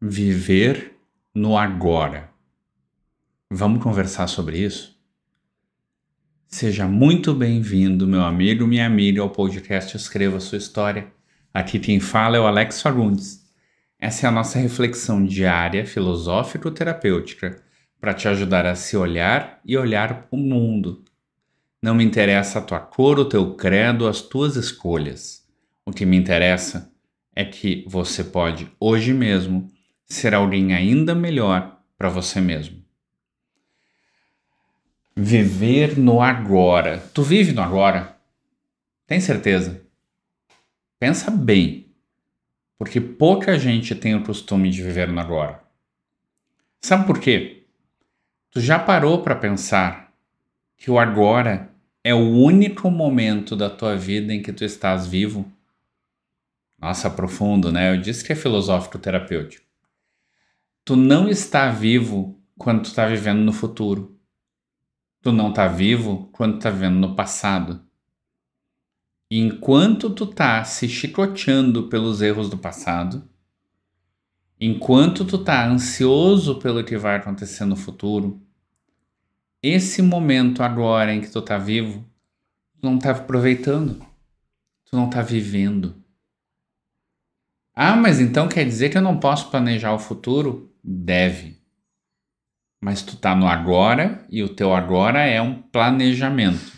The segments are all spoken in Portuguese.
Viver no agora. Vamos conversar sobre isso? Seja muito bem-vindo, meu amigo, minha amiga, ao podcast Escreva Sua História. Aqui quem fala é o Alex Fagundes. Essa é a nossa reflexão diária, filosófico-terapêutica, para te ajudar a se olhar e olhar o mundo. Não me interessa a tua cor, o teu credo, as tuas escolhas. O que me interessa é que você pode, hoje mesmo, ser alguém ainda melhor para você mesmo. Viver no agora. Tu vive no agora? Tem certeza? Pensa bem, porque pouca gente tem o costume de viver no agora. Sabe por quê? Tu já parou para pensar que o agora é o único momento da tua vida em que tu estás vivo? Nossa, profundo, né? Eu disse que é filosófico terapêutico. Tu não está vivo quando tu está vivendo no futuro. Tu não está vivo quando tu está vivendo no passado. E enquanto tu tá se chicoteando pelos erros do passado, enquanto tu tá ansioso pelo que vai acontecer no futuro, esse momento agora em que tu tá vivo, tu não tá aproveitando. Tu não tá vivendo. Ah, mas então quer dizer que eu não posso planejar o futuro? Deve. Mas tu tá no agora e o teu agora é um planejamento.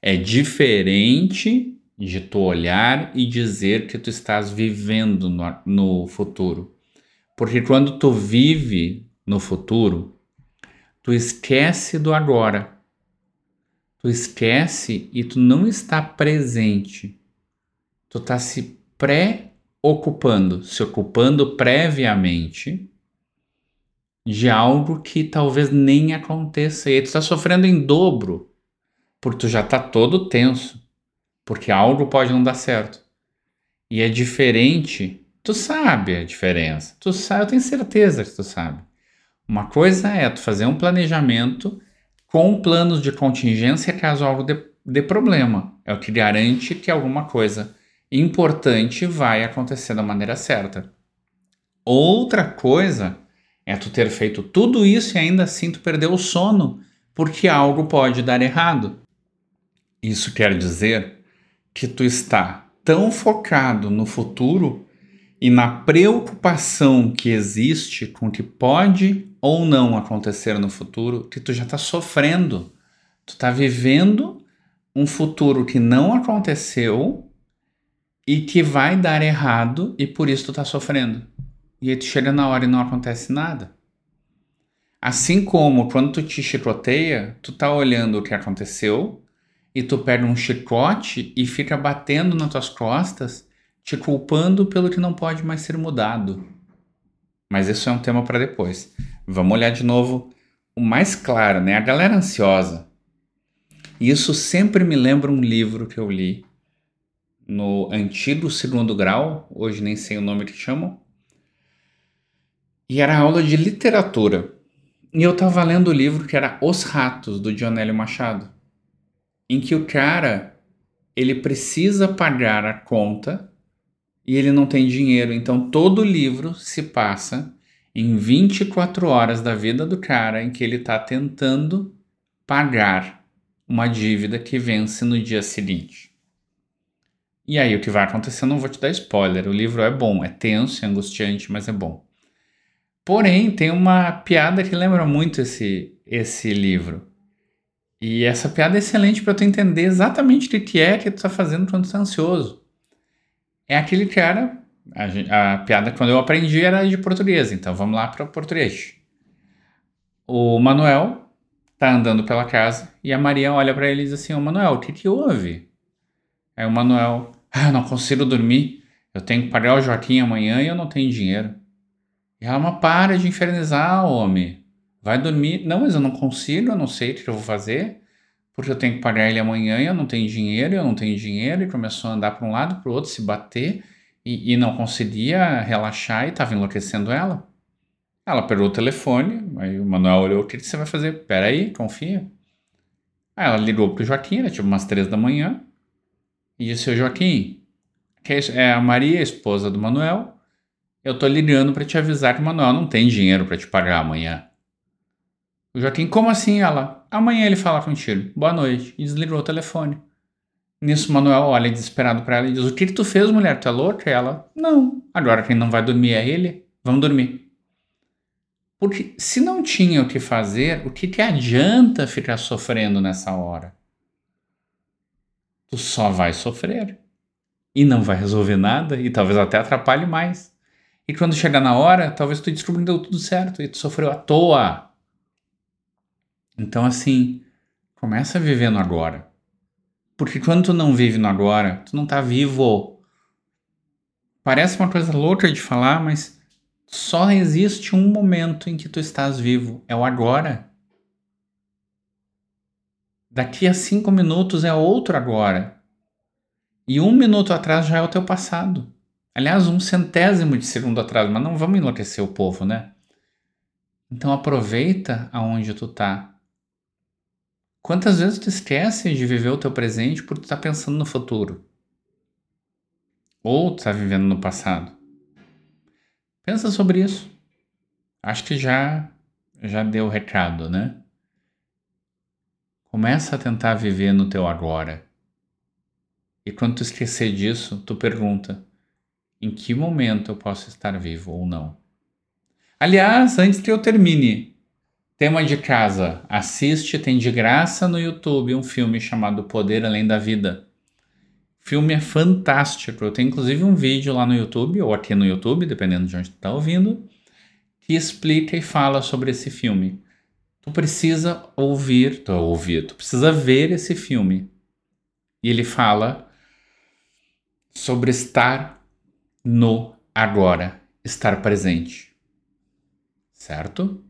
É diferente de tu olhar e dizer que tu estás vivendo no, no futuro. Porque quando tu vive no futuro, tu esquece do agora. Tu esquece e tu não está presente. Tu está se pré ocupando, se ocupando previamente de algo que talvez nem aconteça. E tu está sofrendo em dobro, porque tu já está todo tenso, porque algo pode não dar certo. E é diferente, tu sabe a diferença, tu sabe, eu tenho certeza que tu sabe. Uma coisa é tu fazer um planejamento com planos de contingência caso algo dê, dê problema. É o que garante que alguma coisa importante vai acontecer da maneira certa. Outra coisa é tu ter feito tudo isso e ainda assim tu perdeu o sono, porque algo pode dar errado. Isso quer dizer que tu está tão focado no futuro e na preocupação que existe com o que pode ou não acontecer no futuro que tu já está sofrendo. Tu está vivendo um futuro que não aconteceu e que vai dar errado e por isso tu tá sofrendo. E aí tu chega na hora e não acontece nada. Assim como quando tu te chicoteia, tu tá olhando o que aconteceu e tu pega um chicote e fica batendo nas tuas costas, te culpando pelo que não pode mais ser mudado. Mas isso é um tema para depois. Vamos olhar de novo o mais claro, né? A galera ansiosa. Isso sempre me lembra um livro que eu li no antigo segundo grau, hoje nem sei o nome que chamam, e era aula de literatura. E eu estava lendo o livro que era Os Ratos, do Dionélio Machado, em que o cara ele precisa pagar a conta e ele não tem dinheiro. Então todo o livro se passa em 24 horas da vida do cara em que ele está tentando pagar uma dívida que vence no dia seguinte. E aí o que vai acontecer, não vou te dar spoiler. O livro é bom, é tenso, é angustiante, mas é bom. Porém, tem uma piada que lembra muito esse, esse livro. E essa piada é excelente para tu entender exatamente o que é que tu tá fazendo quando tu tá ansioso. É aquele cara. A, a piada, quando eu aprendi, era de português, então vamos lá para o português. O Manuel tá andando pela casa e a Maria olha para ele e diz assim: Ô Manuel, o que que houve? Aí o Manuel, ah, não consigo dormir. Eu tenho que pagar o Joaquim amanhã e eu não tenho dinheiro. Ela, para de infernizar, homem. Vai dormir. Não, mas eu não consigo, eu não sei o que eu vou fazer. Porque eu tenho que pagar ele amanhã eu não tenho dinheiro, eu não tenho dinheiro. E começou a andar para um lado, para o outro, se bater. E, e não conseguia relaxar e estava enlouquecendo ela. Ela pegou o telefone, aí o Manuel olhou, o que você vai fazer? Peraí, confia. Aí ela ligou pro Joaquim, era tipo umas três da manhã. E disse, Joaquim, que é, é a Maria, a esposa do Manuel, Eu tô ligando para te avisar que o Manuel não tem dinheiro para te pagar amanhã. O Joaquim, como assim? Ela, amanhã ele fala contigo. Boa noite. E desligou o telefone. Nisso, Manuel olha desesperado para ela e diz: O que, que tu fez, mulher? Tu é louca? E ela: Não. Agora quem não vai dormir é ele. Vamos dormir. Porque se não tinha o que fazer, o que te adianta ficar sofrendo nessa hora? Tu só vai sofrer. E não vai resolver nada e talvez até atrapalhe mais. E quando chegar na hora, talvez tu descubra que deu tudo certo e tu sofreu à toa. Então, assim, começa vivendo agora. Porque quando tu não vive no agora, tu não tá vivo. Parece uma coisa louca de falar, mas só existe um momento em que tu estás vivo. É o agora. Daqui a cinco minutos é outro agora. E um minuto atrás já é o teu passado. Aliás, um centésimo de segundo atrás, mas não vamos enlouquecer o povo, né? Então aproveita aonde tu tá. Quantas vezes tu esquece de viver o teu presente porque tu tá pensando no futuro? Ou tu tá vivendo no passado? Pensa sobre isso. Acho que já já deu o recado, né? Começa a tentar viver no teu agora. E quando tu esquecer disso, tu pergunta: em que momento eu posso estar vivo ou não? Aliás, antes que eu termine, Tema de casa: assiste, tem de graça no YouTube um filme chamado Poder Além da Vida. O filme é fantástico. Eu tenho inclusive um vídeo lá no YouTube, ou aqui no YouTube, dependendo de onde tu está ouvindo, que explica e fala sobre esse filme. Tu precisa ouvir, tu ouvir, tu precisa ver esse filme. E ele fala sobre estar no agora, estar presente. Certo?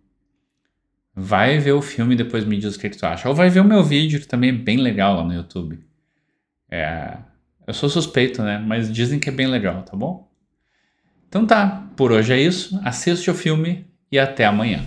Vai ver o filme e depois me diz o que, que tu acha. Ou vai ver o meu vídeo, que também é bem legal lá no YouTube. É, eu sou suspeito, né? Mas dizem que é bem legal, tá bom? Então tá, por hoje é isso. Assiste o filme e até amanhã.